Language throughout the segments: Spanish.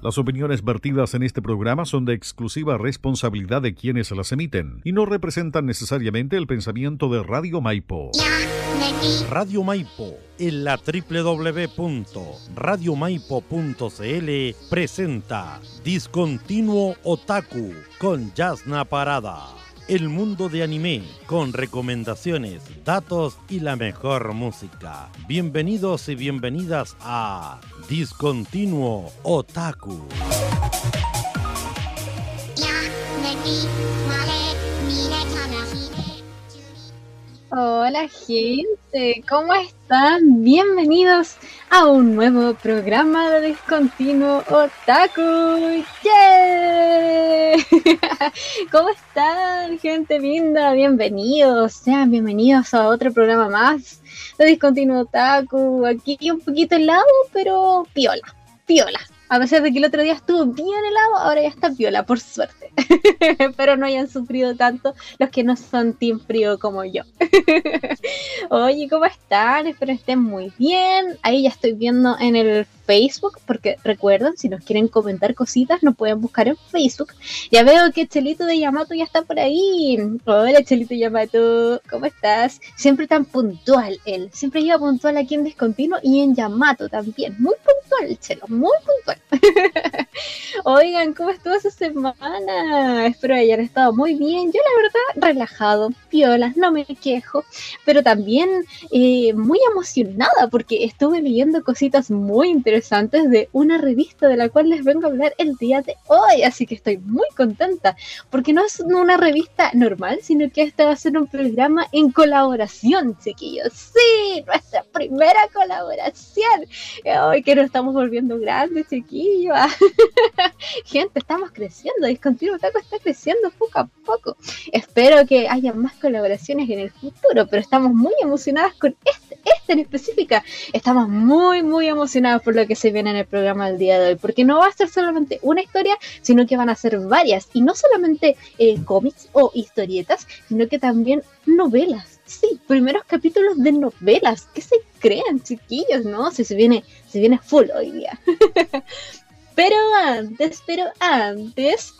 Las opiniones vertidas en este programa son de exclusiva responsabilidad de quienes las emiten y no representan necesariamente el pensamiento de Radio Maipo. Radio Maipo en la www.radiomaipo.cl presenta Discontinuo Otaku con Jasna Parada el mundo de anime con recomendaciones, datos y la mejor música. Bienvenidos y bienvenidas a Discontinuo Otaku. Hola gente, ¿cómo están? Bienvenidos a un nuevo programa de Discontinuo Otaku. ¡Yeah! ¿Cómo están gente linda? Bienvenidos, sean bienvenidos a otro programa más de Discontinuo Otaku. Aquí un poquito helado, pero piola, piola. A pesar de que el otro día estuvo bien helado, ahora ya está piola, por suerte. Pero no hayan sufrido tanto los que no son team frío como yo. Oye, ¿cómo están? Espero estén muy bien. Ahí ya estoy viendo en el Facebook, porque recuerden, si nos quieren comentar cositas, nos pueden buscar en Facebook. Ya veo que Chelito de Yamato ya está por ahí. Hola, Chelito de Yamato, ¿cómo estás? Siempre tan puntual él. Siempre llega puntual aquí en Descontinuo y en Yamato también. Muy puntual, Chelo, muy puntual. Oigan, ¿cómo estuvo esa semana? Espero hayan estado muy bien. Yo, la verdad, relajado, piolas, no me quejo, pero también eh, muy emocionada porque estuve leyendo cositas muy interesantes interesantes de una revista de la cual les vengo a hablar el día de hoy. Así que estoy muy contenta porque no es una revista normal, sino que este va a ser un programa en colaboración, chiquillos. Sí, nuestra primera colaboración. Hoy que nos estamos volviendo grandes, chiquillos. Gente, estamos creciendo. Discontinuo Taco está creciendo poco a poco. Espero que haya más colaboraciones en el futuro, pero estamos muy emocionadas con este, este en específica. Estamos muy, muy emocionados por lo que se viene en el programa del día de hoy, porque no va a ser solamente una historia, sino que van a ser varias, y no solamente eh, cómics o historietas, sino que también novelas. Sí, primeros capítulos de novelas. ¿Qué se creen, chiquillos? No, si se viene, se viene full hoy día. pero antes, pero antes,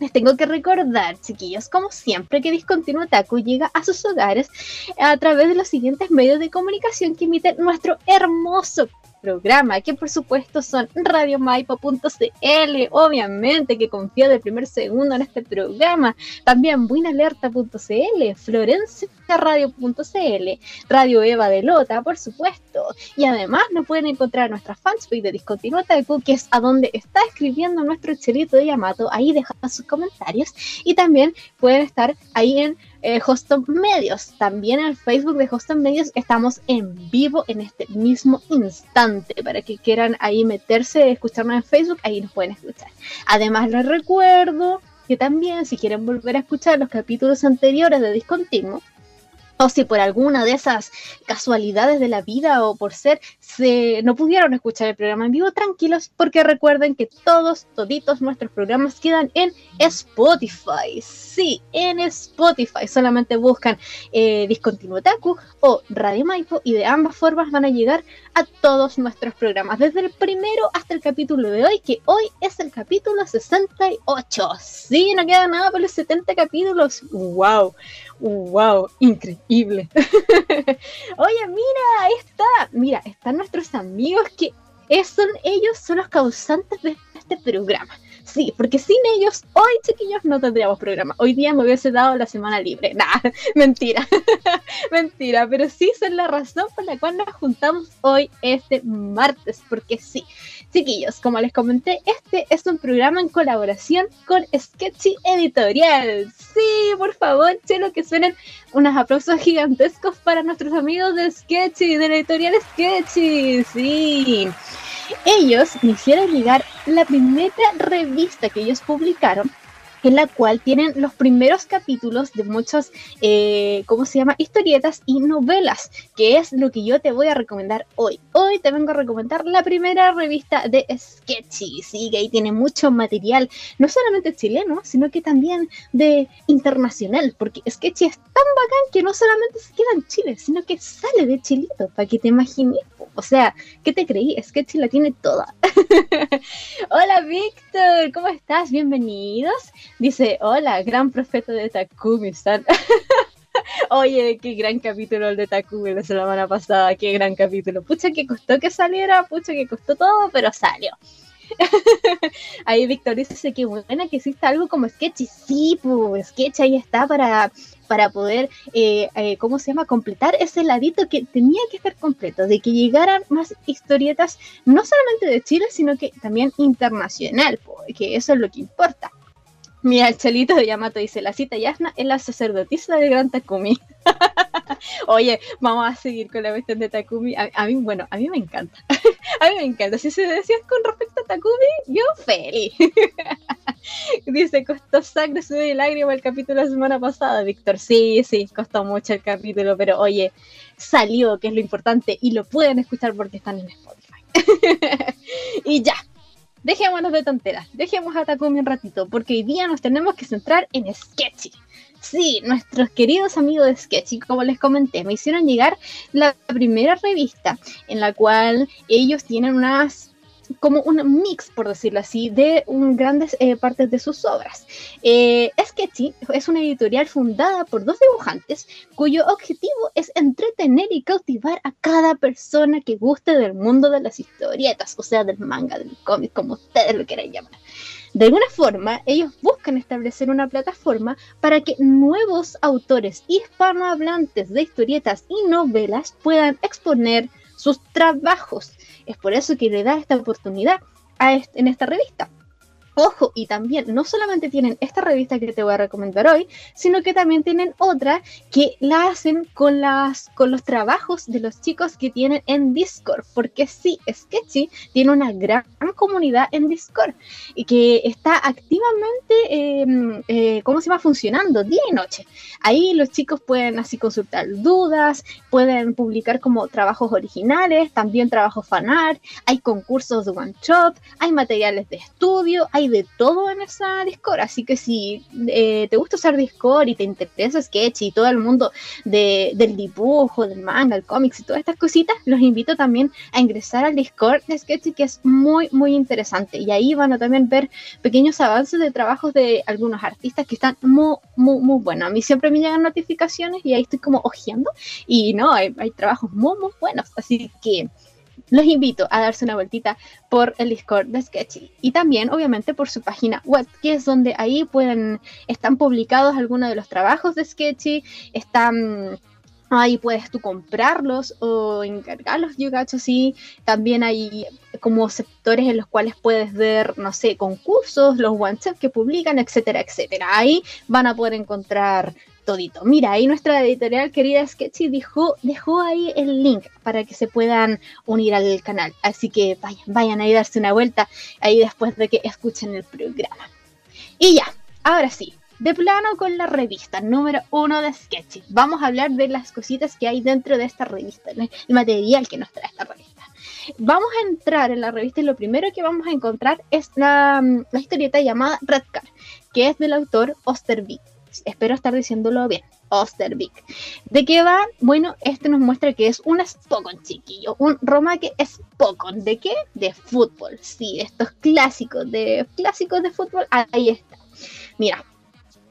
les tengo que recordar, chiquillos, como siempre, que Discontinuo Taku llega a sus hogares a través de los siguientes medios de comunicación que emiten nuestro hermoso programa, que por supuesto son radiomaipo.cl, obviamente que confía de primer segundo en este programa, también buinalerta.cl, florenciaradio.cl, Radio Eva de Lota, por supuesto, y además nos pueden encontrar en nuestra fanpage de Discontinuo que es a donde está escribiendo nuestro chelito de Yamato, ahí deja sus comentarios, y también pueden estar ahí en eh, Hoston Medios. También en el Facebook de Hoston Medios estamos en vivo en este mismo instante. Para que quieran ahí meterse, escucharnos en Facebook, ahí nos pueden escuchar. Además, les recuerdo que también si quieren volver a escuchar los capítulos anteriores de Discontinuo, o si por alguna de esas casualidades de la vida o por ser se no pudieron escuchar el programa en vivo, tranquilos, porque recuerden que todos, toditos nuestros programas quedan en Spotify. Sí, en Spotify. Solamente buscan eh, Discontinuo Taku o Radio Maipo y de ambas formas van a llegar a todos nuestros programas, desde el primero hasta el capítulo de hoy, que hoy es el capítulo 68. Sí, no queda nada por los 70 capítulos. ¡Wow! ¡Wow! Increíble. Oye, mira, está. Mira, están nuestros amigos que son ellos, son los causantes de este programa. Sí, porque sin ellos, hoy, chiquillos, no tendríamos programa. Hoy día me hubiese dado la semana libre. Nah, mentira. mentira, pero sí son la razón por la cual nos juntamos hoy, este martes. Porque sí, chiquillos, como les comenté, este es un programa en colaboración con Sketchy Editorial. Sí, por favor, chelo, que suenen unos aplausos gigantescos para nuestros amigos de Sketchy, de la editorial Sketchy. Sí ellos me hicieron llegar la primera revista que ellos publicaron en la cual tienen los primeros capítulos de muchos, eh, ¿cómo se llama? Historietas y novelas, que es lo que yo te voy a recomendar hoy. Hoy te vengo a recomendar la primera revista de Sketchy, sí, que ahí tiene mucho material, no solamente chileno, sino que también de internacional, porque Sketchy es tan bacán que no solamente se queda en Chile, sino que sale de Chilito, para que te imagines. O sea, ¿qué te creí? Sketchy la tiene toda. Hola Víctor, ¿cómo estás? Bienvenidos. Dice, hola, gran profeta de Takumi-san. Oye, qué gran capítulo el de Takumi la semana pasada, qué gran capítulo. Pucha que costó que saliera, pucha que costó todo, pero salió. ahí Víctor dice que buena que exista algo como Sketchy. Sí, pues Sketch ahí está para, para poder, eh, eh, ¿cómo se llama?, completar ese ladito que tenía que estar completo, de que llegaran más historietas, no solamente de Chile, sino que también internacional, que eso es lo que importa. Mira, el chelito de Yamato dice, la cita Yasna es la sacerdotisa del gran Takumi. Oye, vamos a seguir con la cuestión de Takumi. A, mí, bueno, a mí me encanta. a mí me encanta. Si se decía con respecto a Takumi, yo feliz. dice, costó sangre, sudor y lágrima el capítulo la semana pasada, Víctor. Sí, sí, costó mucho el capítulo, pero oye, salió, que es lo importante, y lo pueden escuchar porque están en Spotify. y ya, dejémonos de tonteras, dejemos a Takumi un ratito, porque hoy día nos tenemos que centrar en Sketchy. Sí, nuestros queridos amigos de Sketchy, como les comenté, me hicieron llegar la primera revista en la cual ellos tienen unas como un mix, por decirlo así, de grandes eh, partes de sus obras. Eh, Sketchy es una editorial fundada por dos dibujantes cuyo objetivo es entretener y cautivar a cada persona que guste del mundo de las historietas, o sea, del manga, del cómic, como ustedes lo quieran llamar. De alguna forma, ellos buscan establecer una plataforma para que nuevos autores hispanohablantes de historietas y novelas puedan exponer sus trabajos es por eso que le da esta oportunidad a en esta revista. Ojo, y también no solamente tienen esta revista que te voy a recomendar hoy, sino que también tienen otra que la hacen con, las, con los trabajos de los chicos que tienen en Discord, porque sí, Sketchy tiene una gran comunidad en Discord y que está activamente, em, eh, ¿cómo se va funcionando día y noche. Ahí los chicos pueden así consultar dudas, pueden publicar como trabajos originales, también trabajos fanart, hay concursos de one shot, hay materiales de estudio, hay de todo en esa Discord. Así que si eh, te gusta usar Discord y te interesa Sketch y todo el mundo del dibujo, del manga, el cómics y todas estas cositas, los invito también a ingresar al Discord de Sketch que es muy, muy interesante. Y ahí van a también ver pequeños avances de trabajos de algunos artistas que están muy, muy, muy buenos. A mí siempre me llegan notificaciones y ahí estoy como ojeando. Y no, hay, hay trabajos muy, muy buenos. Así que los invito a darse una vueltita por el Discord de Sketchy y también obviamente por su página web, que es donde ahí pueden, están publicados algunos de los trabajos de Sketchy, están... Ahí puedes tú comprarlos o encargarlos, yo. También hay como sectores en los cuales puedes ver, no sé, concursos, los one que publican, etcétera, etcétera. Ahí van a poder encontrar todito. Mira, ahí nuestra editorial querida Sketchy dejó, ahí el link para que se puedan unir al canal. Así que vayan, vayan a darse una vuelta ahí después de que escuchen el programa. Y ya, ahora sí, de plano con la revista número uno de Sketchy. Vamos a hablar de las cositas que hay dentro de esta revista, el material que nos trae esta revista. Vamos a entrar en la revista y lo primero que vamos a encontrar es la, la historieta llamada Red Car, que es del autor Ostervik espero estar diciéndolo bien, Ostervik. ¿De qué va? Bueno, este nos muestra que es un Spokon, chiquillo, un Romake Spokon. ¿De qué? De fútbol, sí, estos clásicos, de clásicos de fútbol, ahí está. Mira,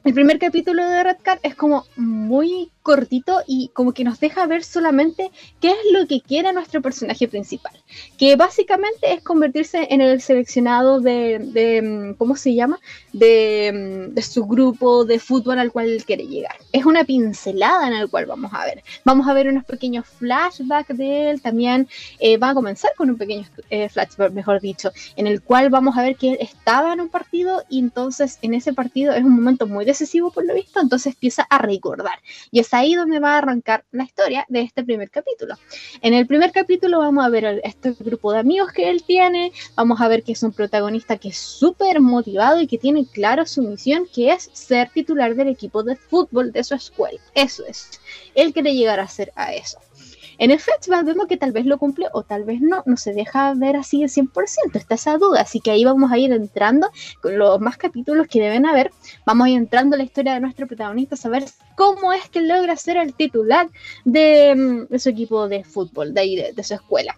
el primer capítulo de Red Card es como muy cortito y como que nos deja ver solamente qué es lo que quiere nuestro personaje principal, que básicamente es convertirse en el seleccionado de, mm, ¿cómo se llama? De, mm, de, su grupo de fútbol al cual quiere llegar. Es una pincelada en el cual vamos a ver. Vamos a ver unos pequeños flashbacks de él, también eh, va a comenzar con un pequeño eh, flashback, mejor dicho, en el cual vamos a ver que él estaba en un partido y entonces en ese partido es un momento muy decisivo por lo visto, entonces empieza a recordar y esa ahí donde va a arrancar la historia de este primer capítulo. En el primer capítulo vamos a ver este grupo de amigos que él tiene, vamos a ver que es un protagonista que es súper motivado y que tiene claro su misión, que es ser titular del equipo de fútbol de su escuela. Eso es, él quiere llegar a ser a eso. En el flashback vemos que tal vez lo cumple o tal vez no, no se deja ver así de 100%, está esa duda, así que ahí vamos a ir entrando con los más capítulos que deben haber, vamos a ir entrando a la historia de nuestro protagonista, a saber cómo es que logra ser el titular de, mm, su equipo de fútbol, de ahí, de su escuela.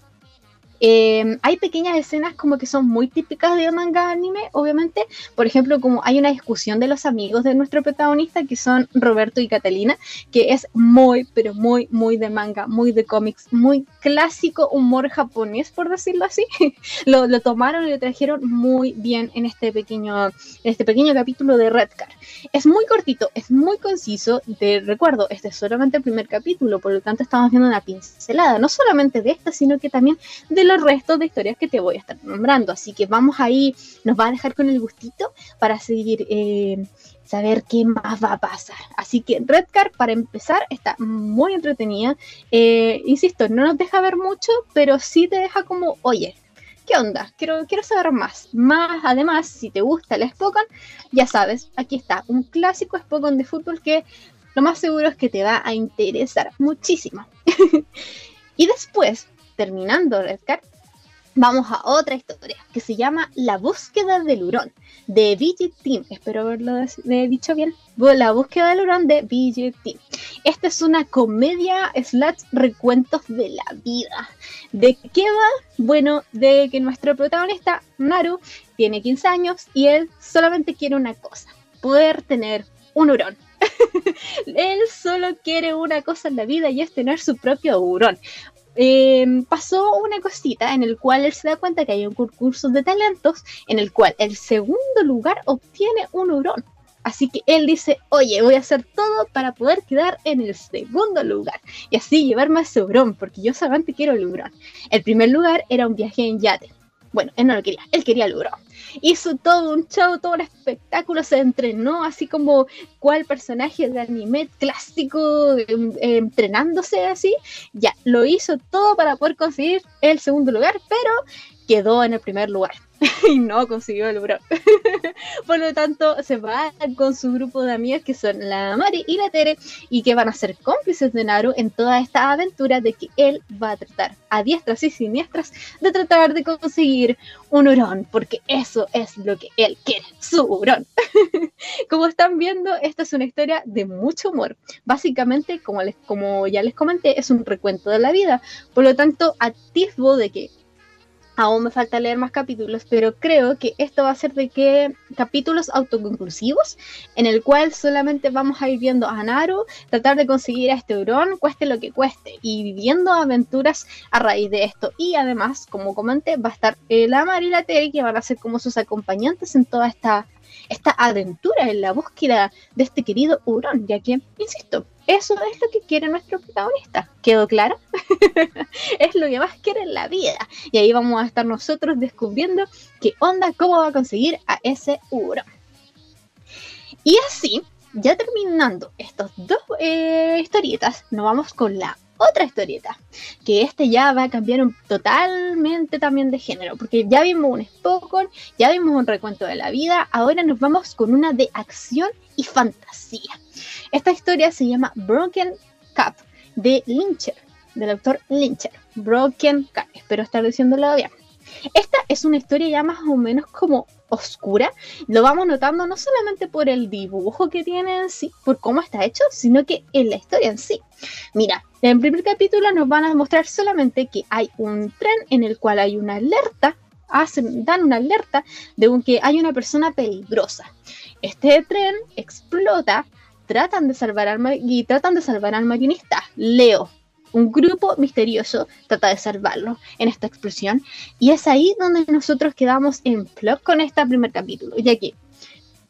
Eh, hay pequeñas escenas como que son muy típicas de manga anime, obviamente. Por ejemplo, como hay una discusión de los amigos de nuestro protagonista, que son Roberto y Catalina, que es muy, pero muy, muy de manga, muy de cómics, muy clásico humor japonés, por decirlo así. lo, tomaron y lo trajeron muy bien en este pequeño, en este pequeño capítulo de Red Car. Es muy cortito, es muy conciso. Te recuerdo, este es solamente el primer capítulo, por lo tanto estamos viendo una pincelada, no solamente de esta, sino que también de los restos de historias que te voy a estar nombrando. Así que vamos ahí, nos va a dejar con el gustito para seguir, eh, saber qué más va a pasar. Así que Redcar, para empezar, está muy entretenida. Eh, insisto, no nos deja ver mucho, pero sí te deja como, oye, ¿qué onda? Quiero, quiero saber más. Más, además, si te gusta el Spokon, ya sabes, aquí está, un clásico Spokon de fútbol que lo más seguro es que te va a interesar muchísimo. y después, terminando Redcar, vamos a otra historia que se llama La búsqueda del hurón de VG Team. Espero haberlo dicho bien. La búsqueda del hurón de VG Team. Esta es una comedia slash recuentos de la vida. ¿De qué va? Bueno, de que nuestro protagonista, Naru, tiene 15 años y él solamente quiere una cosa, poder tener un hurón. él solo quiere una cosa en la vida y es tener su propio hurón. Em, pasó una cosita en el cual él se da cuenta que hay un concurso de talentos en el cual el segundo lugar obtiene un hurón. Así que él dice, oye, voy a hacer todo para poder quedar en el segundo lugar y así llevarme ese hurón, porque yo solamente quiero el hurón. El primer lugar era un viaje en yate. Bueno, él no lo quería, él quería el hurón hizo todo un show, todo un espectáculo, se entrenó así como cual personaje de anime clásico em, entrenándose así, ya, lo hizo todo para poder conseguir el segundo lugar, pero quedó en el primer lugar. y no consiguió el bro. Por lo tanto, se va con su grupo de amigas que son la Mari y la Tere y que van a ser cómplices de Naru en toda esta aventura de que él va a tratar a diestras y siniestras de tratar de conseguir un hurón, porque eso es lo que él quiere, su hurón. como están viendo, esta es una historia de mucho humor. Básicamente, como, les, como ya les comenté, es un recuento de la vida. Por lo tanto, atisbo de que Aún me falta leer más capítulos, pero creo que esto va a ser de que capítulos autoconclusivos, en el cual solamente vamos a ir viendo a Naru tratar de conseguir a este hurón, cueste lo que cueste, y viviendo aventuras a raíz de esto. Y además, como comenté, va a estar la Mar y la Terry, que van a ser como sus acompañantes en toda esta, esta aventura, en la búsqueda de este querido hurón, ya que, insisto, eso es lo que quiere nuestro protagonista. ¿Quedó claro? es lo que más quiere en la vida. Y ahí vamos a estar nosotros descubriendo qué onda, cómo va a conseguir a ese uro. Y así, ya terminando estas dos eh, historietas, nos vamos con la otra historieta, que este ya va a cambiar totalmente también de género, porque ya vimos un Spokon, ya vimos un recuento de la vida, ahora nos vamos con una de acción y fantasía. Esta historia se llama Broken Cup de Lyncher, del autor Lyncher. Broken Cup, espero estar diciéndolo bien. Esta es una historia ya más o menos como oscura. Lo vamos notando no solamente por el dibujo que tiene en sí, por cómo está hecho, sino que en la historia en sí. Mira, en el primer capítulo nos van a mostrar solamente que hay un tren en el cual hay una alerta, hacen, dan una alerta de que hay una persona peligrosa. Este tren explota tratan de salvar al, y tratan de salvar al maquinista, Leo. Un grupo misterioso trata de salvarlo en esta explosión. Y es ahí donde nosotros quedamos en flop con este primer capítulo. Ya que,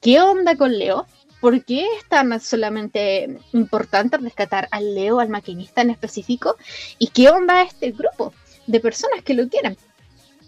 ¿qué onda con Leo? ¿Por qué es tan solamente importante rescatar al Leo, al maquinista en específico? ¿Y qué onda este grupo de personas que lo quieren?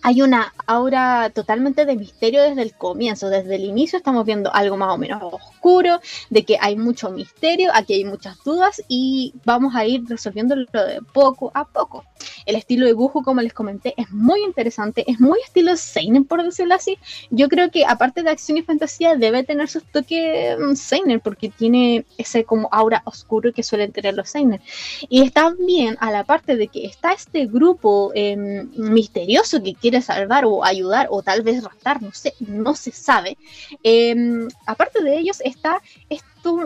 Hay una aura totalmente de misterio desde el comienzo, desde el inicio estamos viendo algo más o menos oscuro, de que hay mucho misterio, aquí hay muchas dudas y vamos a ir resolviéndolo de poco a poco. El estilo de dibujo, como les comenté, es muy interesante, es muy estilo Seinen, por decirlo así. Yo creo que aparte de acción y fantasía, debe tener sus toques mm, Seinen, porque tiene ese como aura oscuro que suelen tener los Seinen. Y también a la parte de que está este grupo em, misterioso que quiere salvar o ayudar o tal vez raptar, no sé, no se sabe. Em, aparte de ellos está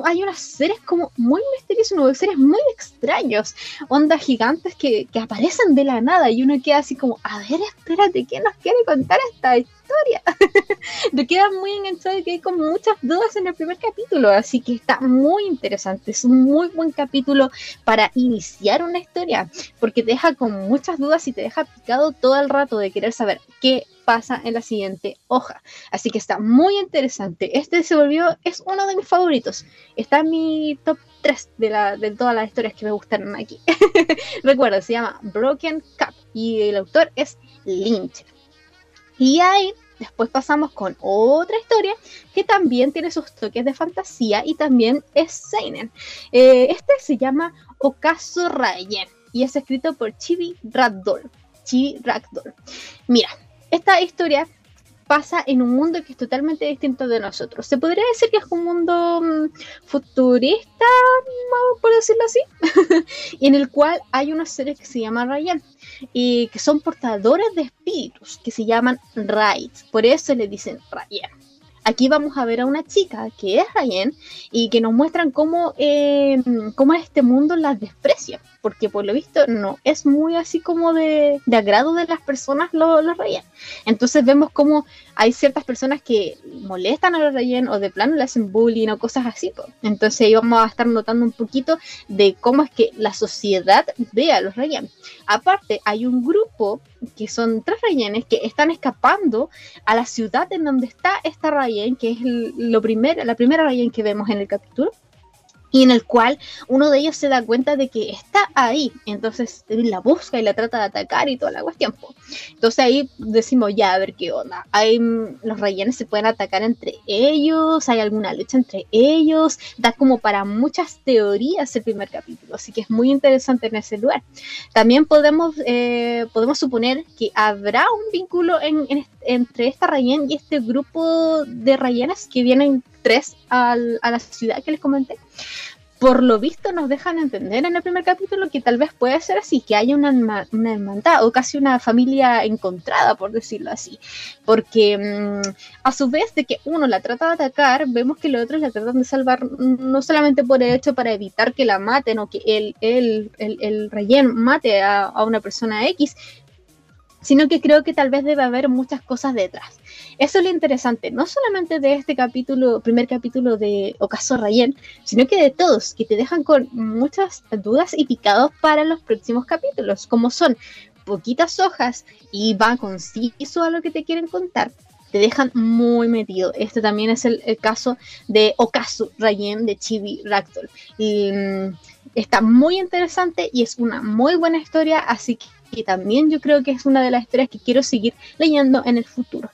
hay unas seres como muy misteriosas, seres muy extraños, ondas gigantes que, que, aparecen de la nada y uno queda así como, a ver, espérate, ¿quién nos quiere contar esta historia? Te queda muy enganchado y que hay como muchas dudas en el primer capítulo, así que está muy interesante, es un muy buen capítulo para iniciar una historia, porque te deja con muchas dudas y te deja picado todo el rato de querer saber qué pasa en la siguiente hoja. Así que está muy interesante. Este se volvió, es uno de mis favoritos. Está en mi top 3 de, la, de todas las historias que me gustaron aquí. Recuerda, se llama Broken Cup y el autor es Lynch. Y ahí después pasamos con otra historia que también tiene sus toques de fantasía y también es Seinen. Eh, este se llama Ocaso Rayen y es escrito por Chibi Ragdoll. Chibi Ragdoll. Mira, esta historia pasa en un mundo que es totalmente distinto de nosotros. Se podría decir que es un mundo mm, futurista, por decirlo así, y en el cual hay unos seres que se llaman Rayan y que son portadores de espíritus que se llaman Raids. Por eso le dicen Rayan. Aquí vamos a ver a una chica que es Rayen y que nos muestran cómo, eh, cómo este mundo las desprecia porque por lo visto no es muy así como de, agrado de las personas los, los Entonces vemos como hay ciertas personas que molestan a los reyes o de plano le hacen bullying o cosas así. Entonces ahí vamos a estar notando un poquito de cómo es que la sociedad ve a los reyes. Aparte, hay un grupo que son tres reyenes que están escapando a la ciudad en donde está esta Rayen, que es lo primero, la primera Rayen que vemos en el capítulo y en el cual uno de ellos se da cuenta de que está ahí, entonces la busca y la trata de atacar y toda la cuestión. Entonces ahí decimos, ya, a ver qué onda. Hay, mm, los rellenos se pueden atacar entre ellos, hay alguna lucha entre ellos, da como para muchas teorías el primer capítulo, así que es muy interesante en ese lugar. También podemos, eh, podemos suponer que habrá un vínculo entre esta Rayen y este grupo de Rayenes que vienen tres a la ciudad que les comenté, por lo visto nos dejan entender en el primer capítulo que tal vez puede ser así, que haya una, una hermandad o casi una familia encontrada, por decirlo así. Porque mm, a su vez de que uno la trata de atacar, vemos que los otros la tratan de salvar no solamente por el hecho para evitar que la maten o que el, el, el, el mate a, a una persona X, sino que creo que tal vez debe haber muchas cosas detrás. Eso es lo interesante, no solamente de este capítulo, primer capítulo de Ocaso Rayen, sino que de todos, que te dejan con muchas dudas y picados para los próximos capítulos, como son poquitas hojas y va conciso a lo que te quieren contar. Te dejan muy metido. Este también es el, caso de Ocaso Rayen de Chibi Ragdoll. Y, mm, está muy interesante y es una muy buena historia, así que y también yo creo que es una de las historias que quiero seguir leyendo en el futuro.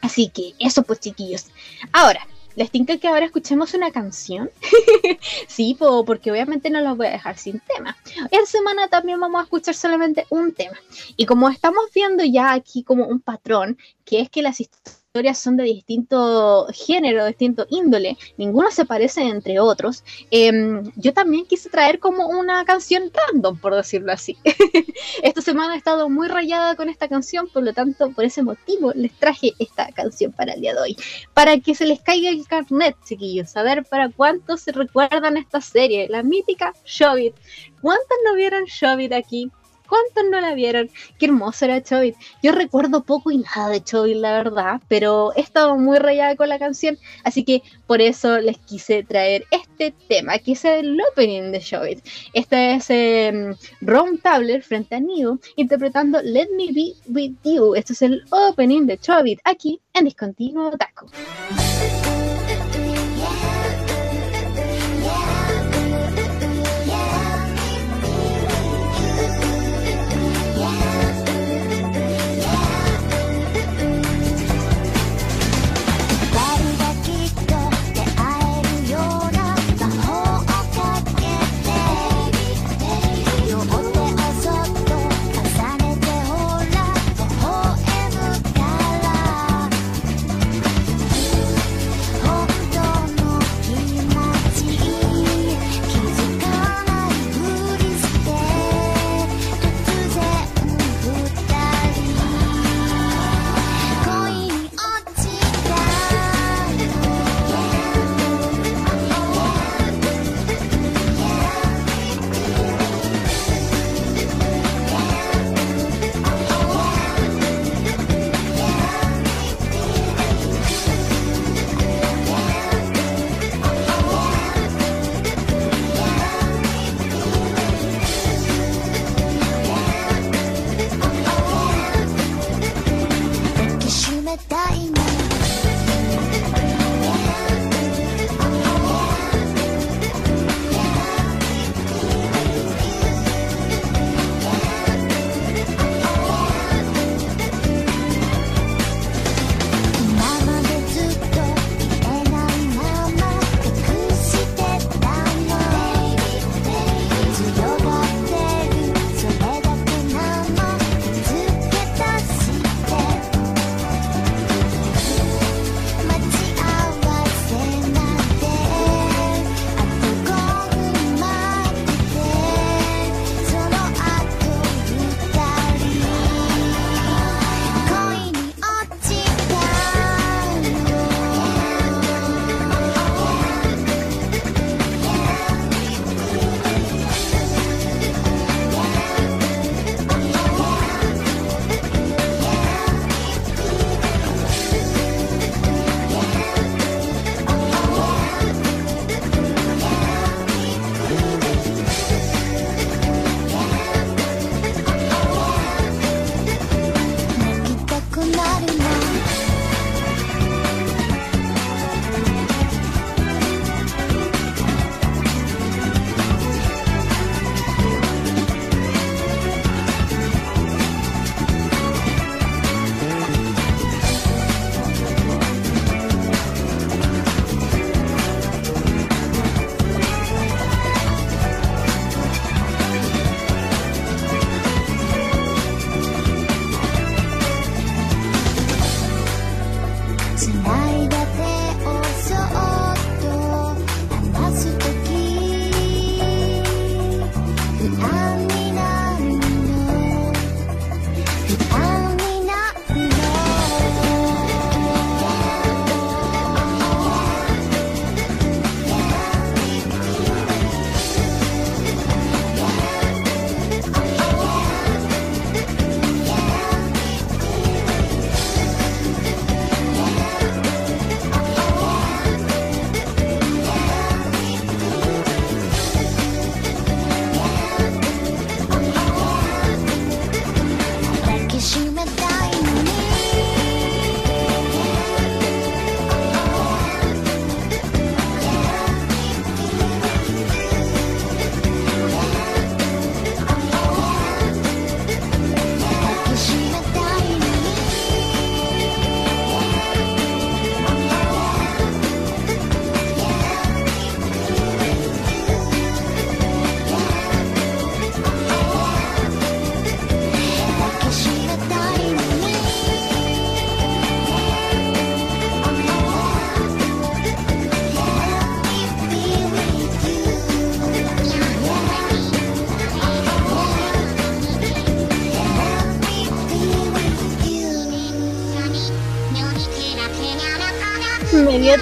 Así que eso pues chiquillos. Ahora, les tinca que ahora escuchemos una canción. sí, porque obviamente no los voy a dejar sin tema. Esta semana también vamos a escuchar solamente un tema. Y como estamos viendo ya aquí como un patrón, que es que las historias son de distinto género, distinto índole, ninguno se parece entre otros, em, yo también quise traer como una canción random, por decirlo así. esta semana he estado muy rayada con esta canción, por lo tanto, por ese motivo les traje esta canción para el día de hoy, para que se les caiga el carnet, chiquillos, saber para cuántos se recuerdan esta serie, la mítica Shobit. ¿Cuántos no vieron Shobit aquí? ¿Cuántos no la vieron? Qué hermoso era Chobit. Yo recuerdo poco y nada de Chobit, la verdad, pero he estado muy rayada con la canción, así que por eso les quise traer este tema, que es el opening de Chobit. Este es eh, Ron Tabler frente a Nido, interpretando Let Me Be With You. Este es el opening de Chobit, aquí en Discontinuo Taco.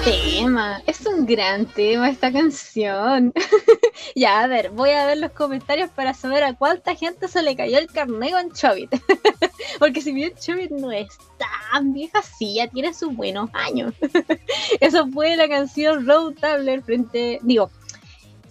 Tema. Es un gran tema esta canción. ya, a ver, voy a ver los comentarios para saber a cuánta gente se le cayó el carnet con Chobit. Porque si bien Chobit no es tan vieja, sí, ya tiene sus buenos años. Eso fue la canción Road Tabler frente. Digo,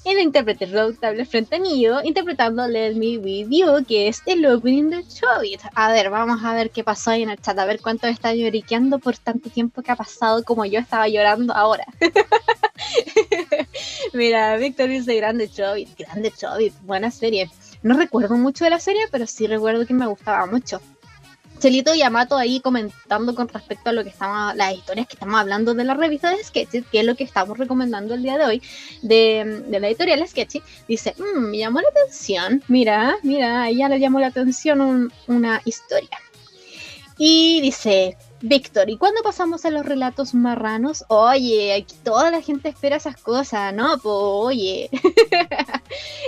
el intérprete Road Tablet frente a Nido, interpretando Let Me With You, que es el opening de Chobit. A ver, vamos a ver qué pasó ahí en el chat, a ver cuánto está lloriqueando por tanto tiempo que ha pasado como yo estaba llorando ahora. Mira, Víctor dice grande Chobit, grande Chobit, buena serie. No recuerdo mucho de la serie, pero sí recuerdo que me gustaba mucho. Chelito Yamato ahí comentando con respecto a lo que estamos, las historias que estamos hablando de la revista de Sketchy, que es lo que estamos recomendando el día de hoy, de, la editorial Sketchy, dice, mmm, me llamó la atención, mira, mira, a ella le llamó la atención una historia. Y dice, Víctor, ¿y cuándo pasamos a los relatos marranos? Oye, aquí toda la gente espera esas cosas, ¿no? Oye.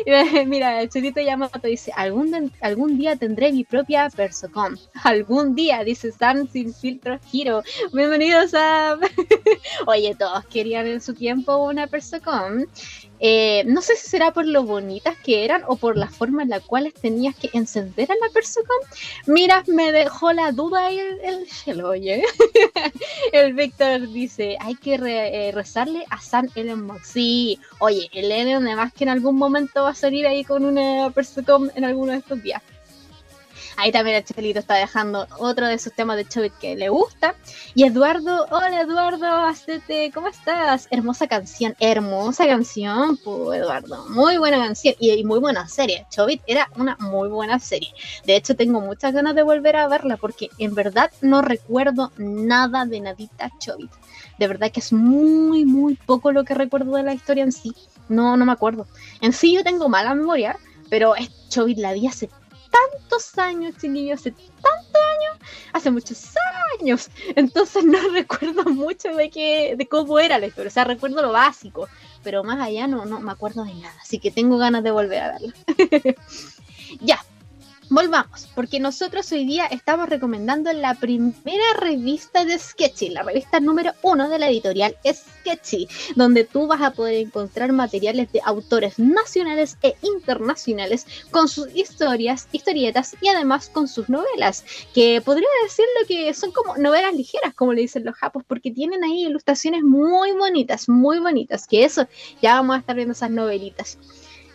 Mira, el chulito Yamato dice, ¿Algún, algún día tendré mi propia Persocom. Algún día, dice Sam sin filtro giro. Bienvenidos a... oye, todos querían en su tiempo una Persocom. Eh, no sé si será por lo bonitas que eran o por la forma en la cual tenías que encender a la persona. Mira, me dejó la duda el, el oye. el Víctor dice, hay que eh, rezarle a San Elon Musk. Sí, oye, el además que en algún momento va a salir ahí con una persona en alguno de estos días. Ahí también el Chelito está dejando otro de sus temas de Chobit que le gusta. Y Eduardo, hola Eduardo, ¿cómo estás? Hermosa canción, hermosa canción, Eduardo. Muy buena canción y, muy buena serie. Chobit era una muy buena serie. De hecho, tengo muchas ganas de volver a verla porque en verdad no recuerdo nada de Nadita Chobit. De verdad que es muy, muy poco lo que recuerdo de la historia en sí. No, no me acuerdo. En sí yo tengo mala memoria, pero Chobit la vi hace tantos años, chiquillos, hace tantos años, hace muchos años. Entonces no recuerdo mucho de qué, de cómo era la historia. O sea, recuerdo lo básico, pero más allá no, no me acuerdo de nada. Así que tengo ganas de volver a verla. ya, Volvamos, porque nosotros hoy día estamos recomendando la primera revista de Sketchy, la revista número uno de la editorial Sketchy, donde tú vas a poder encontrar materiales de autores nacionales e internacionales con sus historias, historietas y además con sus novelas, que podría decirlo que son como novelas ligeras, como le dicen los japos, porque tienen ahí ilustraciones muy bonitas, muy bonitas, que eso ya vamos a estar viendo esas novelitas.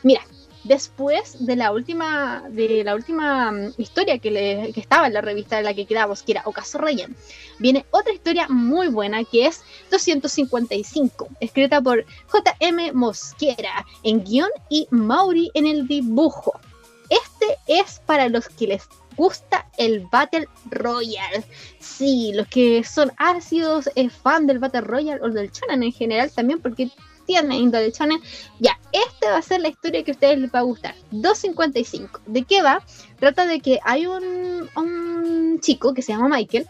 Mira, después de la última, de la última mm, historia que, le, estaba en la revista de la que quedamos, que era Ocaso Ryan, viene otra historia muy buena que es 255, escrita por J.M. Mosquera en guion y Mauri en el dibujo. Este es para los que les gusta el Battle Royale. Sí, los que son ácidos, es eh, fan del Battle Royale o del Shonen en general también, porque tiene índole Ya, esta va a ser la historia que a ustedes les va a gustar. 255. ¿De qué va? Trata de que hay un, chico que se llama Michael,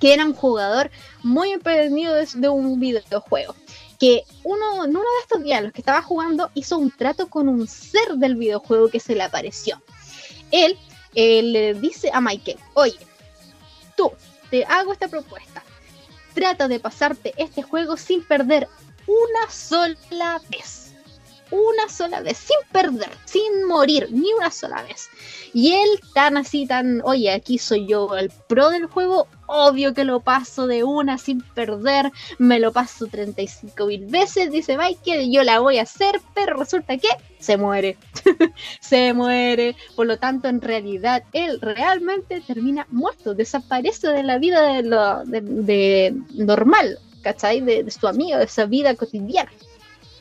que era un jugador muy empedernido de, un videojuego. Que uno, en uno de estos días, los que estaba jugando, hizo un trato con un ser del videojuego que se le apareció. Él le dice a Michael, oye, tú, te hago esta propuesta. Trata de pasarte este juego sin perder una sola vez. Una sola vez, sin perder, sin morir, ni una sola vez. Y él tan así, tan, oye, aquí soy yo el pro del juego, obvio que lo paso de una sin perder, me lo paso 35 mil veces, dice Michael, yo la voy a hacer, pero resulta que se muere, se muere, por lo tanto en realidad él realmente termina muerto, desaparece de la vida de, lo, de normal, ¿cachai? De, su amigo, de esa vida cotidiana.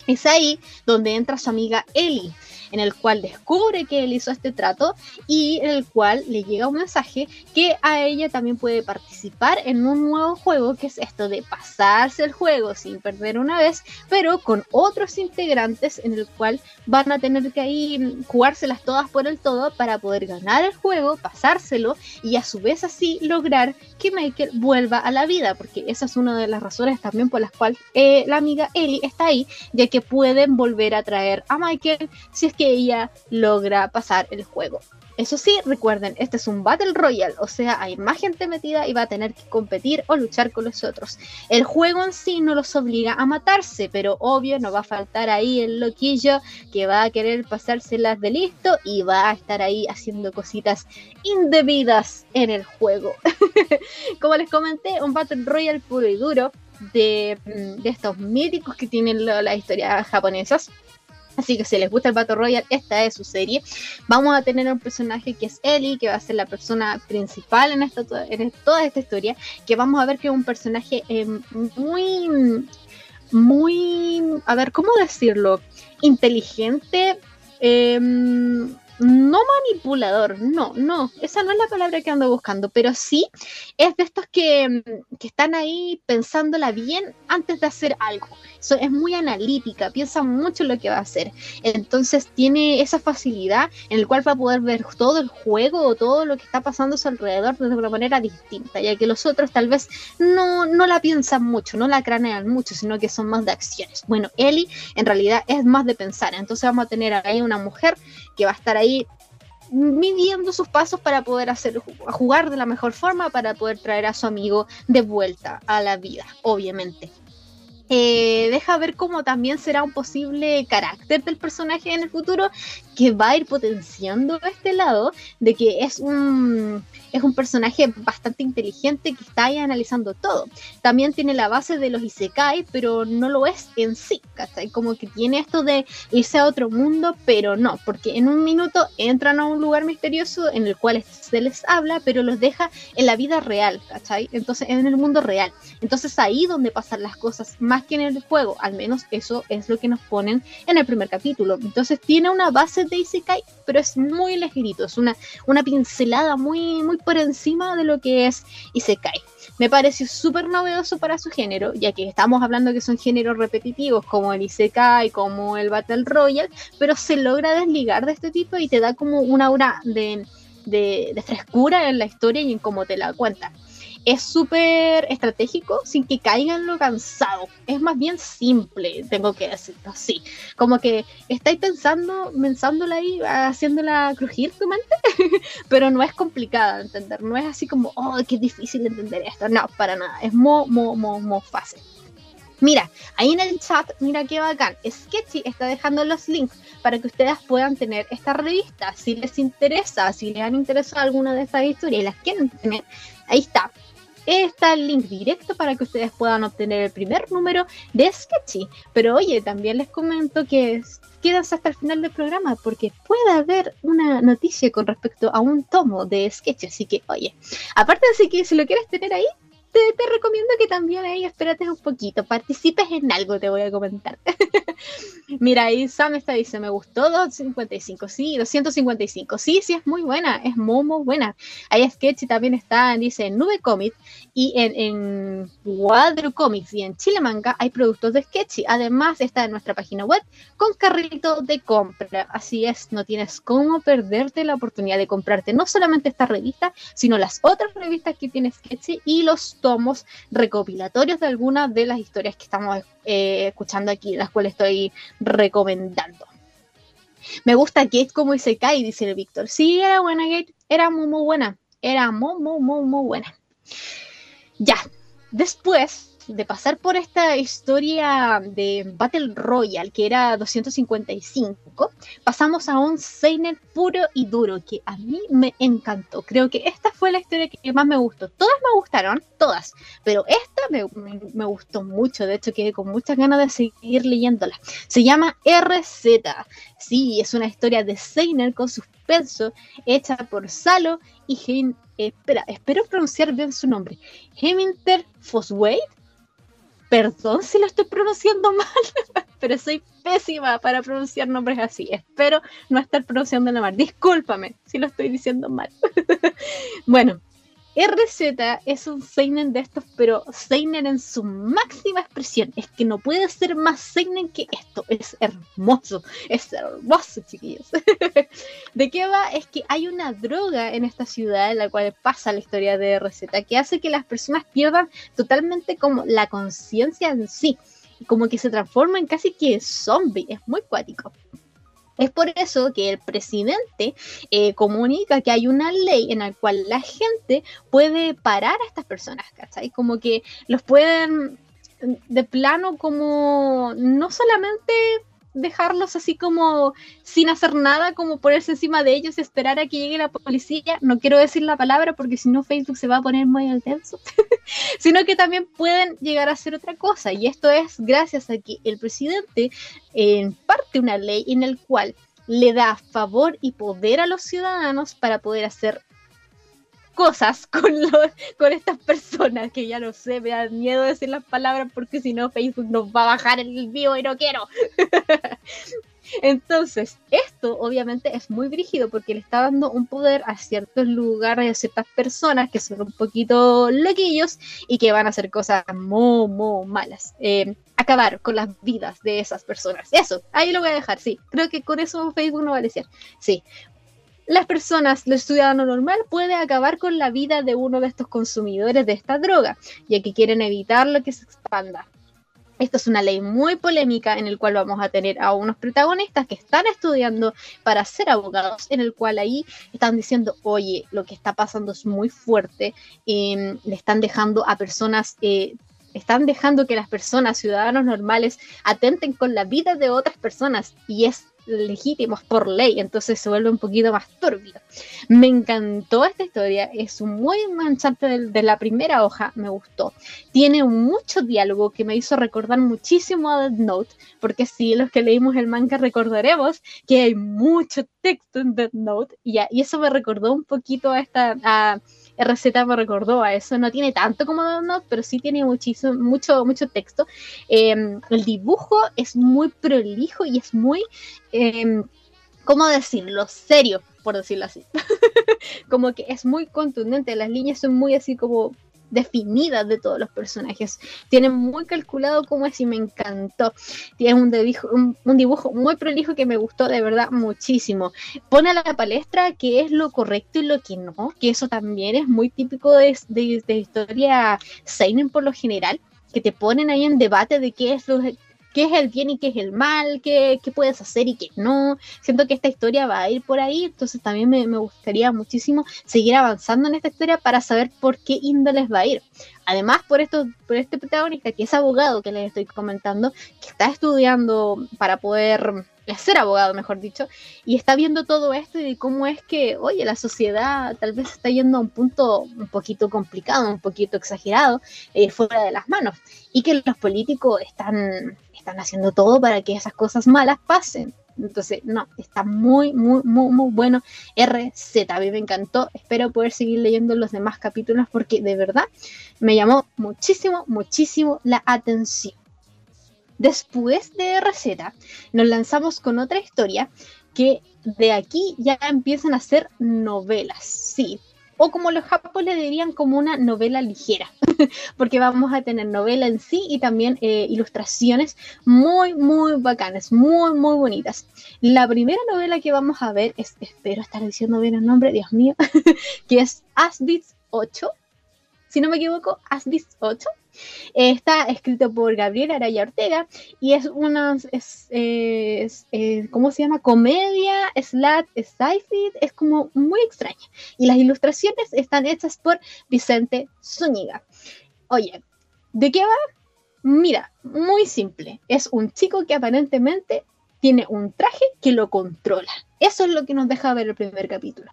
Es ahí donde entra su amiga Ellie, en el cual descubre que él hizo este trato y en el cual le llega un mensaje que a ella también puede participar en un nuevo juego, que es esto de pasarse el juego sin perder una vez, pero con otros integrantes en el cual van a tener que ahí jugárselas todas por el todo para poder ganar el juego, pasárselo y a su vez así lograr que Michael vuelva a la vida, porque esa es una de las razones también por las cuales eh, la amiga Ellie está ahí, ya que pueden volver a traer a Michael si es que ella logra pasar el juego. Eso sí, recuerden, este es un Battle Royale, o sea, hay más gente metida y va a tener que competir o luchar con los otros. El juego en sí no los obliga a matarse, pero obvio no va a faltar ahí el loquillo que va a querer pasárselas de listo y va a estar ahí haciendo cositas indebidas en el juego. Como les comenté, un Battle Royale puro y duro de, mm, estos míticos que tienen las historias japonesas Así que si les gusta el Battle Royale, esta es su serie. Vamos a tener un personaje que es Ellie, que va a ser la persona principal en, esta, en toda esta historia. Que vamos a ver que es un personaje eh, muy, muy, a ver, ¿cómo decirlo? Inteligente. Eh, no manipulador, no, no, esa no es la palabra que ando buscando, pero sí es de estos que, mm, que están ahí pensándola bien antes de hacer algo. es muy analítica, piensa mucho en lo que va a hacer. Entonces tiene esa facilidad en el cual va a poder ver todo el juego o todo lo que está pasando a su alrededor de una manera distinta, ya que los otros tal vez no, no la piensan mucho, no la cranean mucho, sino que son más de acciones. Bueno, Ellie en realidad es más de pensar, entonces vamos a tener ahí una mujer que va a estar ahí midiendo sus pasos para poder hacer jugar de la mejor forma para poder traer a su amigo de vuelta a la vida, obviamente. Eh, deja ver cómo también será un posible carácter del personaje en el futuro que va a ir potenciando este lado de que es un, es un personaje bastante inteligente que está ahí analizando todo. También tiene la base de los Isekai, pero no lo es en sí, Como que tiene esto de irse a otro mundo, pero no, porque en un minuto entran a un lugar misterioso en el cual se les habla, pero los deja en la vida real, ¿cachai? Entonces, en el mundo real. Entonces ahí donde pasan las cosas, más que en el juego, al menos eso es lo que nos ponen en el primer capítulo. Entonces tiene una base de Isekai, pero es muy ligerito, es una, una pincelada muy, muy por encima de lo que es Isekai. Me pareció súper novedoso para su género, ya que estamos hablando que son géneros repetitivos como el Isekai, como el Battle Royale, pero se logra desligar de este tipo y te da como una aura de, de, de frescura en la historia y en cómo te la cuentan es súper estratégico sin que caigan lo cansado. Es más bien simple, tengo que decirlo así. Como que estáis pensando, pensándola ahí, haciéndola crujir tu mente, pero no es complicada de entender. No es así como, oh, qué difícil entender esto. No, para nada. Es muy, muy, muy, muy fácil. Mira, ahí en el chat, mira qué bacán. Sketchy está dejando los links para que ustedes puedan tener esta revista. Si les interesa, si les han interesado alguna de estas historias y las quieren tener, ahí está está el link directo para que ustedes puedan obtener el primer número de Sketchy. Pero oye, también les comento que quedas hasta el final del programa porque puede haber una noticia con respecto a un tomo de Sketchy. Así que, oye, aparte de que si lo quieres tener ahí, te, recomiendo que también ahí espérate un poquito, participes en algo, te voy a comentar. Mira, ahí Sam está dice, me gustó 255, sí, 255, sí, sí, es muy buena, es muy, muy buena. Ahí Sketchy también está, dice, en Nube Comics y en, en Cuadro Comics y en Chile Manga hay productos de Sketchy. Además está en nuestra página web con carrito de compra. Así es, no tienes cómo perderte la oportunidad de comprarte no solamente esta revista, sino las otras revistas que tiene Sketchy y los tomos recopilatorios de algunas de las historias que estamos eh, escuchando aquí, las cuales estoy recomendando. Me gusta Kate como dice Kai, dice el Víctor. Sí, era buena Kate, era muy, muy buena. Era muy, muy, muy, muy buena. Ya, después de pasar por esta historia de Battle Royale, que era 255, pasamos a un Seinen puro y duro, que a mí me encantó. Creo que esta fue la historia que más me gustó. Todas me gustaron, todas, pero esta me, gustó mucho. De hecho, quedé con muchas ganas de seguir leyéndola. Se llama RZ. Sí, es una historia de Seinen con suspenso, hecha por Salo y Hein. espera, espero pronunciar bien su nombre. Heminter Foswade Perdón si lo estoy pronunciando mal, pero soy pésima para pronunciar nombres así. Espero no estar pronunciando mal. Discúlpame si lo estoy diciendo mal. bueno, RZ es un Seinen de estos, pero Seinen en su máxima expresión. Es que no puede ser más Seinen que esto. Es hermoso. Es hermoso, chiquillos. ¿De qué va? Es que hay una droga en esta ciudad en la cual pasa la historia de RZ que hace que las personas pierdan totalmente como la conciencia en sí. Como que se transforman casi que zombie. Es muy cuático. Es por eso que el presidente eh, comunica que hay una ley en la cual la gente puede parar a estas personas, ¿cachai? Como que los pueden de plano como no solamente dejarlos así como sin hacer nada, como ponerse encima de ellos y esperar a que llegue la policía. No quiero decir la palabra porque si no Facebook se va a poner muy intenso, sino que también pueden llegar a hacer otra cosa. Y esto es gracias a que el presidente en parte una ley en el cual le da favor y poder a los ciudadanos para poder hacer cosas con, con estas personas que ya no sé, me da miedo decir las palabras porque si no Facebook nos va a bajar el vivo y no quiero. Entonces, esto obviamente es muy brígido porque le está dando un poder a ciertos lugares, a ciertas personas que son un poquito loquillos y que van a hacer cosas muy, muy malas. Eh, acabar con las vidas de esas personas. Eso, ahí lo voy a dejar, sí. Creo que con eso Facebook no va a decir. Sí, las personas, el ciudadano normal puede acabar con la vida de uno de estos consumidores de esta droga, ya que quieren evitar lo que se expanda. Esta es una ley muy polémica en el cual vamos a tener a unos protagonistas que están estudiando para ser abogados, en el cual ahí están diciendo, oye, lo que está pasando es muy fuerte, eh, le están dejando a personas... Eh, están dejando que las personas, ciudadanos normales, atenten con la vida de otras personas y es legítimos por ley, entonces se vuelve un poquito más turbio. Me encantó esta historia, es muy manchante de, la primera hoja, me gustó. Tiene mucho diálogo que me hizo recordar muchísimo a Death Note, porque si los que leímos el manga recordaremos que hay mucho texto en Death Note, y, y eso me recordó un poquito a esta... A, RZ me recordó a eso. No tiene tanto como Note, pero sí tiene muchísimo, mucho, mucho texto. Em, el dibujo es muy prolijo y es muy, eh, ¿cómo decirlo? Serio, por decirlo así. como que es muy contundente. Las líneas son muy así como definidas de todos los personajes. Tiene muy calculado cómo es y me encantó. Tiene un dibujo, un, dibujo muy prolijo que me gustó de verdad muchísimo. Pone a la palestra qué es lo correcto y lo que no, que eso también es muy típico de, historia Seinen por lo general que te ponen ahí en debate de qué es lo, qué es el bien y qué es el mal, qué, puedes hacer y qué no. Siento que esta historia va a ir por ahí, entonces también me, gustaría muchísimo seguir avanzando en esta historia para saber por qué índoles va a ir. Además, por, esto, por este protagonista que es abogado que les estoy comentando, que está estudiando para poder ser abogado, mejor dicho, y está viendo todo esto y cómo es que, oye, la sociedad tal vez está yendo a un punto un poquito complicado, un poquito exagerado, eh, fuera de las manos, y que los políticos están, están haciendo todo para que esas cosas malas pasen. Entonces, no, está muy, muy, muy, muy bueno. RZ, a mí me encantó. Espero poder seguir leyendo los demás capítulos porque de verdad me llamó muchísimo, muchísimo la atención. Después de Receta, nos lanzamos con otra historia que de aquí ya empiezan a ser novelas, sí. O como los japoneses le dirían, como una novela ligera, porque vamos a tener novela en sí y también eh, ilustraciones muy, muy bacanas, muy, muy bonitas. La primera novela que vamos a ver es, espero estar diciendo bien el nombre, Dios mío, que es Asbits 8, si no me equivoco, Asbits 8 está escrito por Gabriel Araya Ortega y es una, es, eh, ¿cómo se llama? Comedia, slat, sci-fi, es como muy extraña. Y las ilustraciones están hechas por Vicente Zúñiga. Oye, ¿de qué va? Mira, muy simple. Es un chico que aparentemente tiene un traje que lo controla. Eso es lo que nos deja ver el primer capítulo.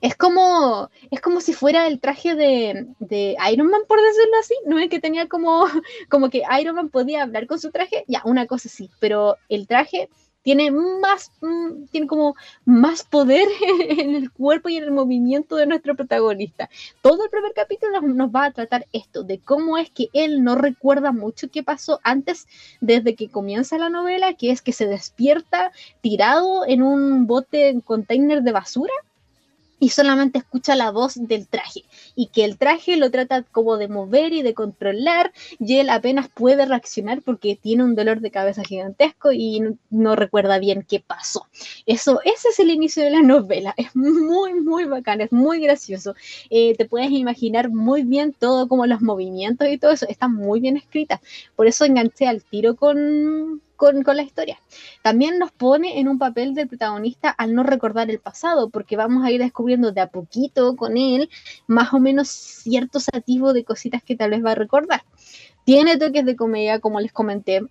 Es como, es como si fuera el traje de, de Iron Man, por decirlo así. No es que tenía como, como que Iron Man podía hablar con su traje. Ya, una cosa sí, pero el traje tiene más, mm, tiene como más poder en el cuerpo y en el movimiento de nuestro protagonista. Todo el primer capítulo nos va a tratar esto, de cómo es que él no recuerda mucho qué pasó antes, desde que comienza la novela, que es que se despierta tirado en un bote, en container de basura y solamente escucha la voz del traje y que el traje lo trata como de mover y de controlar y él apenas puede reaccionar porque tiene un dolor de cabeza gigantesco y no, recuerda bien qué pasó. Eso, ese es el inicio de la novela, es muy muy bacán, es muy gracioso. Eh, te puedes imaginar muy bien todo como los movimientos y todo eso, está muy bien escrita. Por eso enganché al tiro con con, con, la historia. También nos pone en un papel del protagonista al no recordar el pasado, porque vamos a ir descubriendo de a poquito con él más o menos ciertos atisbos de cositas que tal vez va a recordar. Tiene toques de comedia, como les comenté,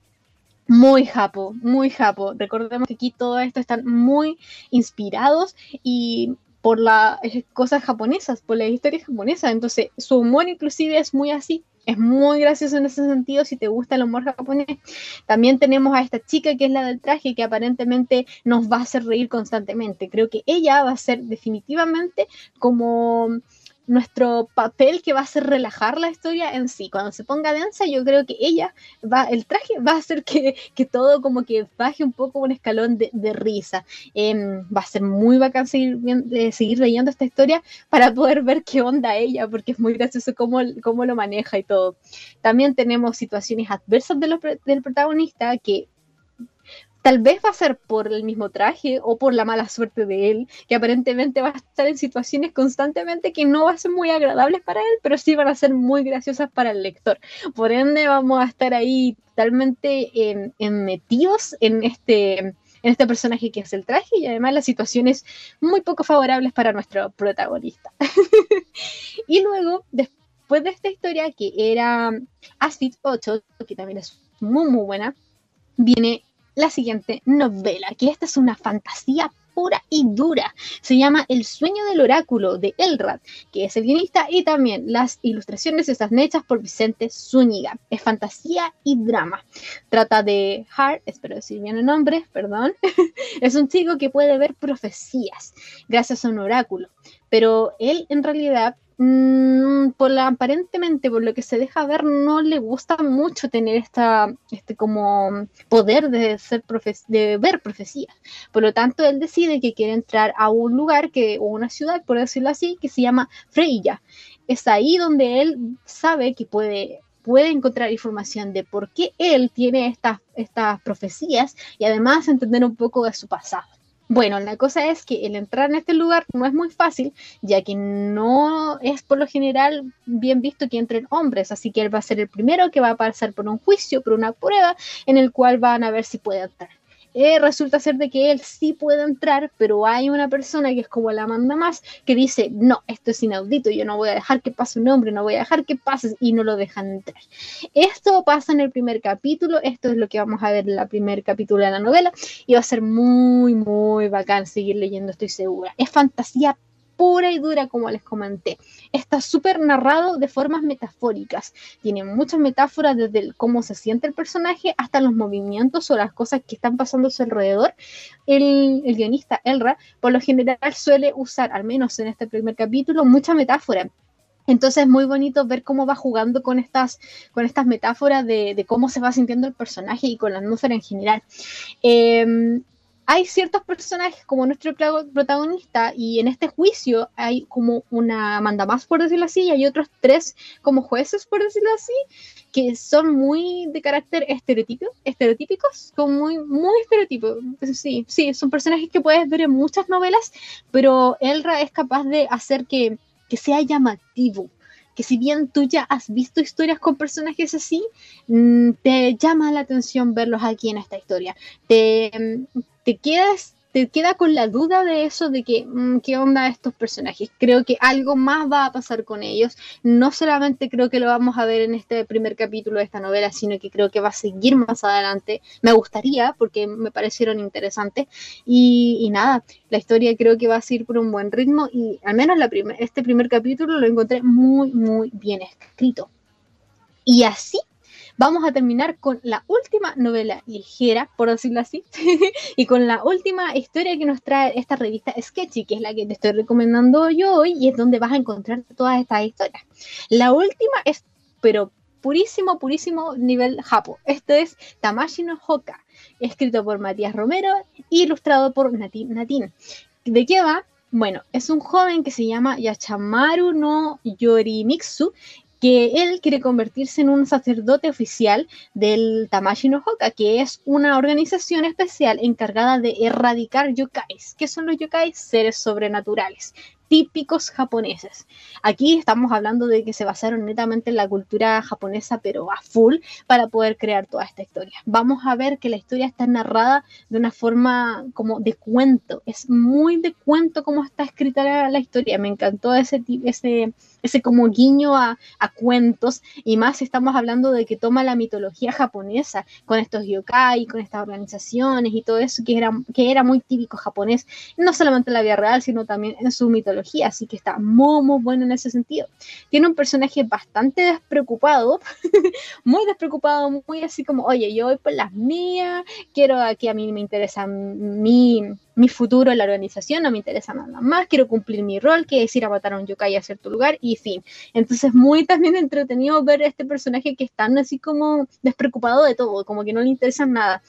muy japo, muy japo. Recordemos que aquí todo esto están muy inspirados y por las cosas japonesas, por la historia japonesa. Entonces, su humor inclusive es muy así. Es muy gracioso en ese sentido si te gusta el humor japonés. También tenemos a esta chica que es la del traje que aparentemente nos va a hacer reír constantemente. Creo que ella va a ser definitivamente como nuestro papel que va a ser relajar la historia en sí. Cuando se ponga densa, yo creo que ella va, el traje va a hacer que, todo como que baje un poco un escalón de, risa. Em, va a ser muy bacán seguir, seguir leyendo esta historia para poder ver qué onda ella, porque es muy gracioso cómo, cómo lo maneja y todo. También tenemos situaciones adversas de del protagonista que Tal vez va a ser por el mismo traje o por la mala suerte de él, que aparentemente va a estar en situaciones constantemente que no van a ser muy agradables para él, pero sí van a ser muy graciosas para el lector. Por ende, vamos a estar ahí totalmente em, metidos en este, en este personaje que es el traje y además las situaciones muy poco favorables para nuestro protagonista. y luego, después de esta historia que era Acid 8, que también es muy muy buena, viene la siguiente novela, que esta es una fantasía pura y dura. Se llama El sueño del oráculo de Elrad, que es el guionista, y también las ilustraciones están hechas por Vicente Zúñiga. Es fantasía y drama. Trata de Hart, espero decir bien el nombre, perdón. es un chico que puede ver profecías gracias a un oráculo, pero él en realidad Mm, por aparentemente, por lo que se deja ver, no le gusta mucho tener esta, este como poder de, ser de ver profecías. Por lo tanto, él decide que quiere entrar a un lugar, que, o una ciudad, por decirlo así, que se llama Freya. Es ahí donde él sabe que puede puede encontrar información de por qué él tiene estas, estas profecías y además entender un poco de su pasado. Bueno, la cosa es que el entrar en este lugar no es muy fácil, ya que no es por lo general bien visto que entren hombres, así que él va a ser el primero que va a pasar por un juicio, por una prueba, en el cual van a ver si puede entrar. Eh, resulta ser de que él sí puede entrar, pero hay una persona que es como la manda más, que dice, no, esto es inaudito, yo no voy a dejar que pase un hombre, no voy a dejar que pase, y no lo dejan entrar. Esto pasa en el primer capítulo, esto es lo que vamos a ver en el primer capítulo de la novela, y va a ser muy, muy bacán seguir leyendo, estoy segura. Es fantasía pura y dura, como les comenté. Está súper narrado de formas metafóricas. Tiene muchas metáforas desde cómo se siente el personaje hasta los movimientos o las cosas que están pasando a su alrededor. El, el guionista Elra, por lo general, suele usar, al menos en este primer capítulo, mucha metáfora. Entonces es muy bonito ver cómo va jugando con estas, con estas metáforas de, de, cómo se va sintiendo el personaje y con la atmósfera en general. Eh, hay ciertos personajes como nuestro protagonista y en este juicio hay como una manda más, por decirlo así, y hay otros tres como jueces, por decirlo así, que son muy de carácter estereotipo, estereotípicos, como muy, muy estereotipos. Sí, sí, son personajes que puedes ver en muchas novelas, pero Elra es capaz de hacer que, que sea llamativo, que si bien tú ya has visto historias con personajes así, mm, te llama la atención verlos aquí en esta historia. Te, mm, te quedas te queda con la duda de eso, de que, mm, ¿qué onda estos personajes? Creo que algo más va a pasar con ellos. No solamente creo que lo vamos a ver en este primer capítulo de esta novela, sino que creo que va a seguir más adelante. Me gustaría, porque me parecieron interesantes. Y, nada, la historia creo que va a seguir por un buen ritmo y al menos la este primer capítulo lo encontré muy, muy bien escrito. Y así Vamos a terminar con la última novela ligera, por decirlo así, y con la última historia que nos trae esta revista Sketchy, que es la que te estoy recomendando yo hoy y es donde vas a encontrar todas estas historias. La última es, pero purísimo, purísimo nivel Japo. Este es Tamashi no Hoka, escrito por Matías Romero e ilustrado por Natin Natin. ¿De qué va? Bueno, es un joven que se llama Yachamaru no Yorimitsu que él quiere convertirse en un sacerdote oficial del Tamashi no Hoka, que es una organización especial encargada de erradicar yokais. ¿Qué son los yokais? Seres sobrenaturales. Típicos japoneses. Aquí estamos hablando de que se basaron netamente en la cultura japonesa, pero a full, para poder crear toda esta historia. Vamos a ver que la historia está narrada de una forma como de cuento. Es muy de cuento como está escrita la, historia. Me encantó ese, ese, ese como guiño a, a, cuentos y más estamos hablando de que toma la mitología japonesa con estos yokai, con estas organizaciones y todo eso que era, que era muy típico japonés, no solamente en la vida real, sino también en su mitología así que está muy, bueno en ese sentido. Tiene un personaje bastante despreocupado, muy despreocupado, muy así como, oye, yo voy por las mías, quiero que a mí me interesa mi, mi futuro en la organización, no me interesa nada más, quiero cumplir mi rol, que es ir a matar a un yokai a cierto lugar, y fin. Entonces, muy también entretenido ver este personaje que está así como despreocupado de todo, como que no le interesa nada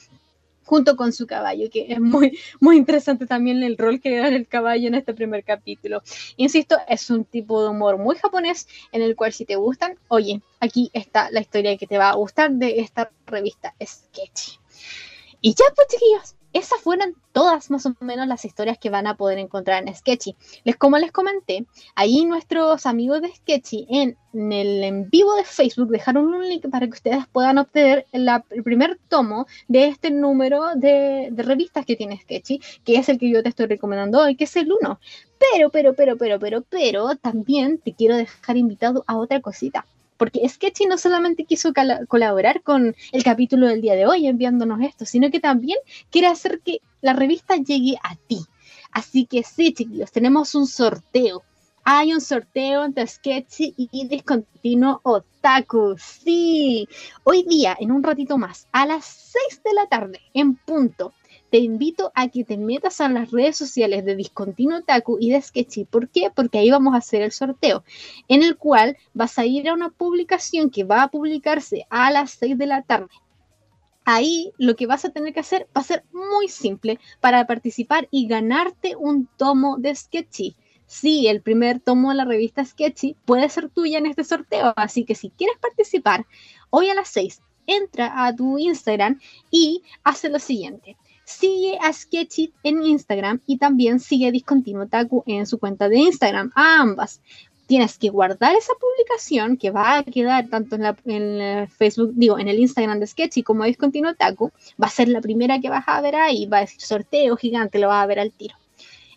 junto con su caballo, que es muy, muy interesante también el rol que le da el caballo en este primer capítulo. Insisto, es un tipo de humor muy japonés en el cual si te gustan, oye, aquí está la historia que te va a gustar de esta revista Sketchy. Y ya pues chiquillos, esas fueron todas más o menos las historias que van a poder encontrar en Sketchy. Les, como les comenté, ahí nuestros amigos de Sketchy en, el en vivo de Facebook dejaron un link para que ustedes puedan obtener el primer tomo de este número de, de, revistas que tiene Sketchy, que es el que yo te estoy recomendando hoy, que es el 1. Pero, pero, pero, pero, pero, pero, también te quiero dejar invitado a otra cosita porque Sketchy no solamente quiso colaborar con el capítulo del día de hoy enviándonos esto, sino que también quiere hacer que la revista llegue a ti. Así que sí, chiquillos, tenemos un sorteo. Hay un sorteo entre Sketchy y Discontinuo Otaku. Sí, hoy día, en un ratito más, a las 6 de la tarde, en punto, te invito a que te metas a las redes sociales de Discontinuo Taku y de Sketchy. ¿Por qué? Porque ahí vamos a hacer el sorteo, en el cual vas a ir a una publicación que va a publicarse a las 6 de la tarde. Ahí lo que vas a tener que hacer va a ser muy simple para participar y ganarte un tomo de Sketchy. Sí, el primer tomo de la revista Sketchy puede ser tuya en este sorteo, así que si quieres participar, hoy a las 6 entra a tu Instagram y hace lo siguiente sigue a Sketchy en Instagram y también sigue Discontinuo Taku en su cuenta de Instagram, a ambas. Tienes que guardar esa publicación que va a quedar tanto en, la, en Facebook, digo, en el Instagram de Sketchy como Discontinuo Taku. Va a ser la primera que vas a ver ahí, va a decir sorteo gigante, lo vas a ver al tiro.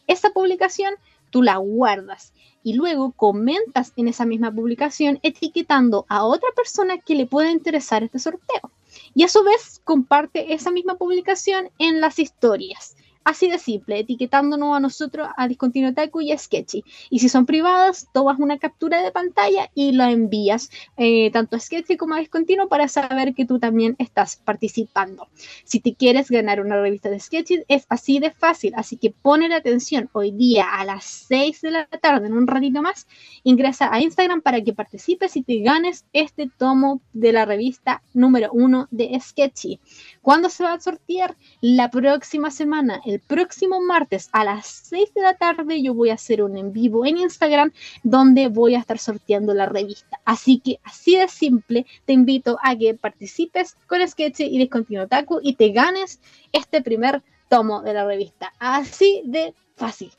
Esa publicación tú la guardas y luego comentas en esa misma publicación etiquetando a otra persona que le pueda interesar este sorteo y a su vez comparte esa misma publicación en las historias. Así de simple, etiquetándonos a nosotros, a Discontinuo Taku y a Sketchy. Y si son privadas, tomas una captura de pantalla y la envías eh, tanto a Sketchy como a Discontinuo para saber que tú también estás participando. Si te quieres ganar una revista de Sketchy, es así de fácil. Así que pone la atención hoy día a las 6 de la tarde, en un ratito más, ingresa a Instagram para que participes y te ganes este tomo de la revista número 1 de Sketchy. ¿Cuándo se va a sortear? La próxima semana, el próximo martes a las 6 de la tarde, yo voy a hacer un en vivo en Instagram donde voy a estar sorteando la revista. Así que así de simple, te invito a que participes con Sketchy y Discontinuo Taku y te ganes este primer tomo de la revista. Así de fácil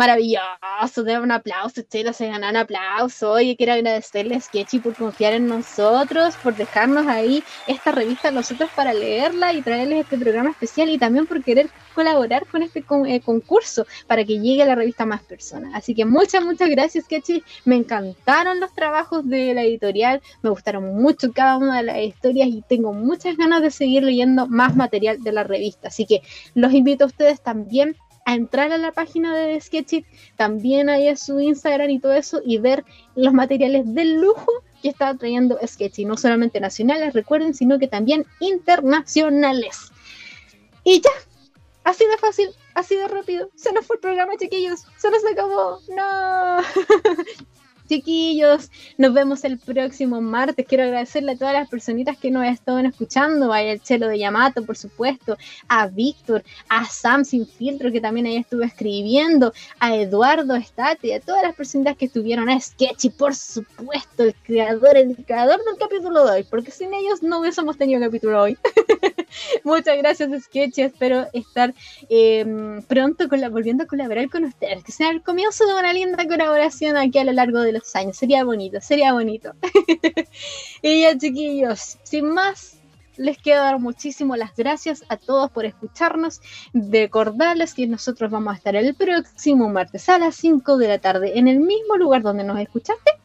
maravilloso, de un aplauso, Chelo se ganan aplauso. Oye, quiero agradecerle a Sketchy por confiar en nosotros, por dejarnos ahí esta revista nosotros para leerla y traerles este programa especial y también por querer colaborar con este eh, concurso para que llegue a la revista más personas. Así que muchas, muchas gracias, Sketchy. Me encantaron los trabajos de la editorial, me gustaron mucho cada una de las historias y tengo muchas ganas de seguir leyendo más material de la revista. Así que los invito a ustedes también a entrar a la página de Sketchit, también ahí a su Instagram y todo eso, y ver los materiales de lujo que está trayendo Sketchy, no solamente nacionales, recuerden, sino que también internacionales. Y ya, así de fácil, así de rápido, se nos fue el programa, chiquillos, se nos acabó, no. chiquillos. Nos vemos el próximo martes. Quiero agradecerle a todas las personitas que nos están escuchando. A el Chelo de Yamato, por supuesto. A Víctor, a Sam Sin Filtro, que también ahí estuvo escribiendo. A Eduardo Estate, a todas las personitas que estuvieron. A Sketchy, por supuesto, el creador, el creador del capítulo de hoy. Porque sin ellos no hubiésemos tenido capítulo hoy. Muchas gracias, Sketch. Espero estar em, pronto volviendo a colaborar con ustedes. Que sea el comienzo de una linda colaboración aquí a lo largo de los años. Sería bonito, sería bonito. y ya, chiquillos, sin más, les quiero dar muchísimas las gracias a todos por escucharnos. Recordarles que nosotros vamos a estar el próximo martes a las 5 de la tarde en el mismo lugar donde nos escuchaste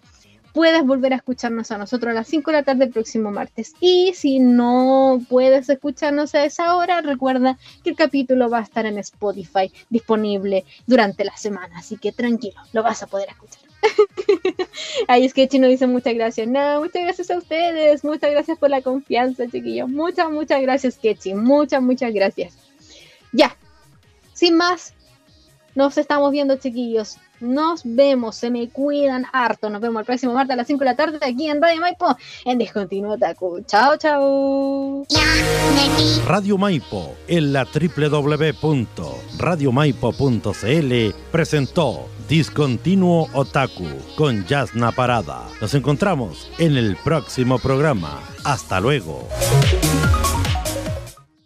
puedes volver a escucharnos a nosotros a las 5 de la tarde el próximo martes. Y si no puedes escucharnos a esa hora, recuerda que el capítulo va a estar en Spotify disponible durante la semana. Así que tranquilo, lo vas a poder escuchar. Ahí es que Chino dice muchas gracias. No, muchas gracias a ustedes. Muchas gracias por la confianza, chiquillos. Muchas, muchas gracias, Kechi. Muchas, muchas gracias. Ya, sin más, nos estamos viendo, chiquillos. Nos vemos, se me cuidan harto. Nos vemos el próximo martes a las 5 de la tarde aquí en Radio Maipo en Discontinuo Taku. Chao, chao. Radio Maipo en la www.radiomaipo.cl presentó Discontinuo Otaku con Yasna Parada. Nos encontramos en el próximo programa. Hasta luego.